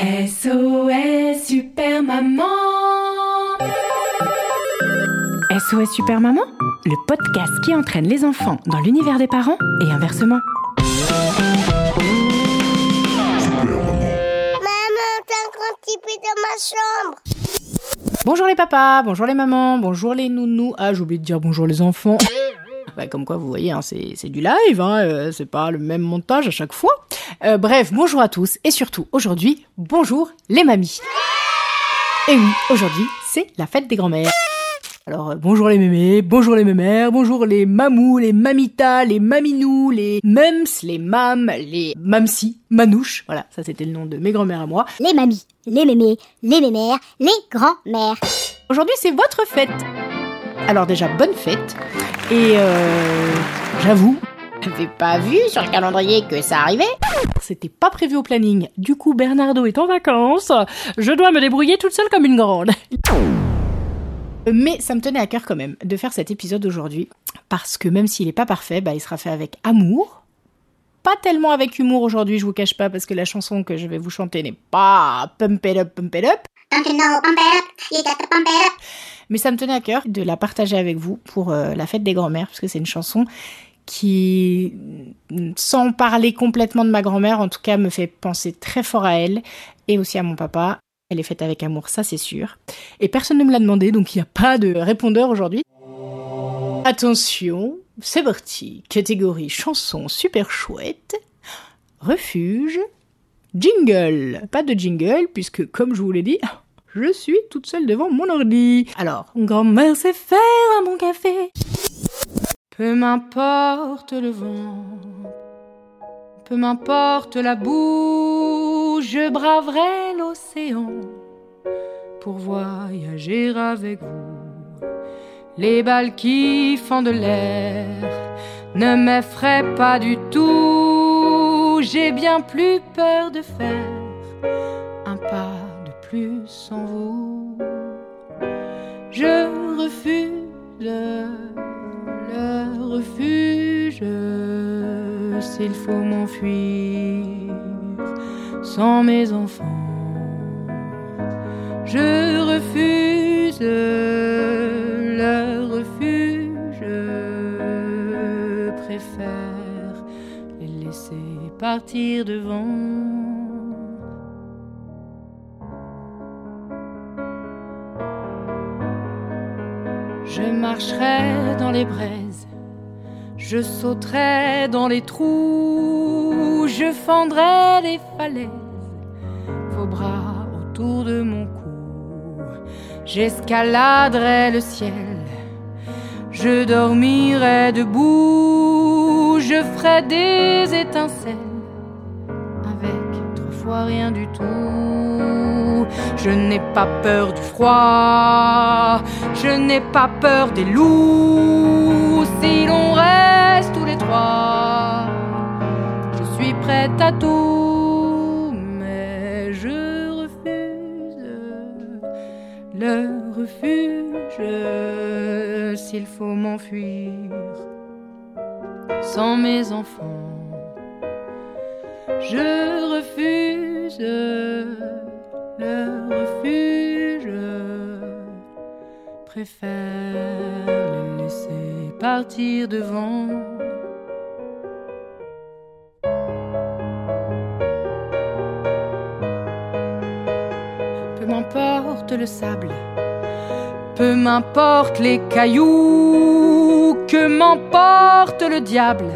SOS Super Maman SOS Super Maman, le podcast qui entraîne les enfants dans l'univers des parents et inversement. Maman, t'as un grand petit peu dans ma chambre. Bonjour les papas, bonjour les mamans, bonjour les nounous. Ah, j'ai oublié de dire bonjour les enfants. Bah, comme quoi, vous voyez, hein, c'est c'est du live, hein, euh, c'est pas le même montage à chaque fois. Euh, bref, bonjour à tous et surtout aujourd'hui, bonjour les mamies. Et oui, aujourd'hui, c'est la fête des grands-mères. Alors euh, bonjour les mémés, bonjour les mémères, bonjour les mamous, les mamitas, les maminous, les mums, les mams, les mamsi, manouches. Voilà, ça c'était le nom de mes grands-mères à moi. Les mamies, les mémés, les mémères, les grands-mères. Aujourd'hui, c'est votre fête. Alors déjà, bonne fête. Et euh, j'avoue, j'avais pas vu sur le calendrier que ça arrivait. C'était pas prévu au planning. Du coup, Bernardo est en vacances. Je dois me débrouiller toute seule comme une grande. Mais ça me tenait à cœur quand même de faire cet épisode aujourd'hui. Parce que même s'il est pas parfait, bah, il sera fait avec amour. Pas tellement avec humour aujourd'hui, je vous cache pas, parce que la chanson que je vais vous chanter n'est pas pump it up, pump it up. Don't you know, pump it up, you got to pump it up. Mais ça me tenait à cœur de la partager avec vous pour euh, la fête des grands-mères, parce que c'est une chanson qui, sans parler complètement de ma grand-mère, en tout cas me fait penser très fort à elle et aussi à mon papa. Elle est faite avec amour, ça c'est sûr. Et personne ne me l'a demandé, donc il n'y a pas de répondeur aujourd'hui. Attention, c'est parti. Catégorie chanson super chouette. Refuge. Jingle. Pas de jingle, puisque comme je vous l'ai dit, je suis toute seule devant mon ordi. Alors, grand-mère sait faire un bon café. Peu m'importe le vent, peu m'importe la boue, je braverai l'océan pour voyager avec vous. Les balles qui font de l'air ne m'effraient pas du tout. J'ai bien plus peur de faire un pas de plus sans vous. Je refuse refuge s'il faut m'enfuir sans mes enfants. Je refuse le refuge, je préfère les laisser partir devant. Je marcherai dans les braises, je sauterai dans les trous, je fendrai les falaises, vos bras autour de mon cou, j'escaladerai le ciel, je dormirai debout, je ferai des étincelles avec trois fois rien du tout. Je n'ai pas peur du froid, je n'ai pas peur des loups. Si l'on reste je suis prête à tout, mais je refuse le refuge s'il faut m'enfuir sans mes enfants. Je refuse le refuge. Préfère les laisser partir devant. Le sable, peu m'importe les cailloux, que m'emporte le diable.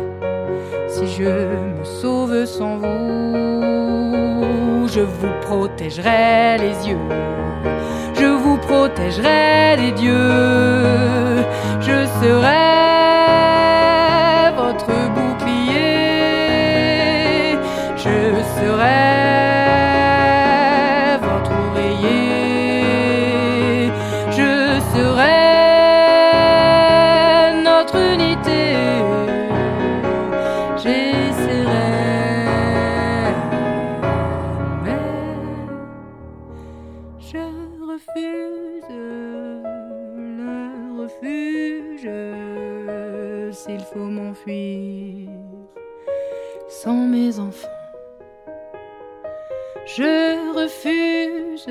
Si je me sauve sans vous, je vous protégerai les yeux, je vous protégerai des dieux, je serai votre bouclier, je serai J'essaierai, mais je refuse le refuge s'il faut m'enfuir sans mes enfants. Je refuse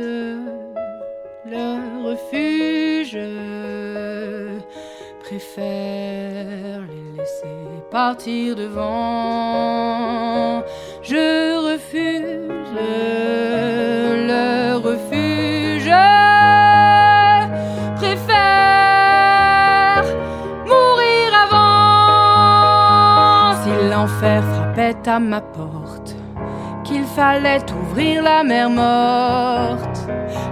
le refuge, préfère laisser partir devant. Je refuse le refuge, préfère mourir avant. Si l'enfer frappait à ma porte, qu'il fallait ouvrir la mer morte,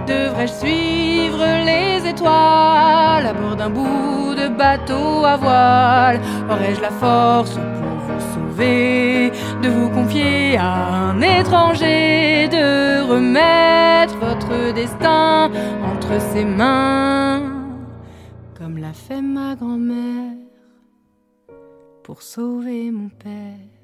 devrais-je suivre les étoiles à bord d'un bout de bateau à voile? Aurais-je la force pour vous sauver, de vous confier à un étranger, de remettre votre destin entre ses mains, comme l'a fait ma grand-mère pour sauver mon père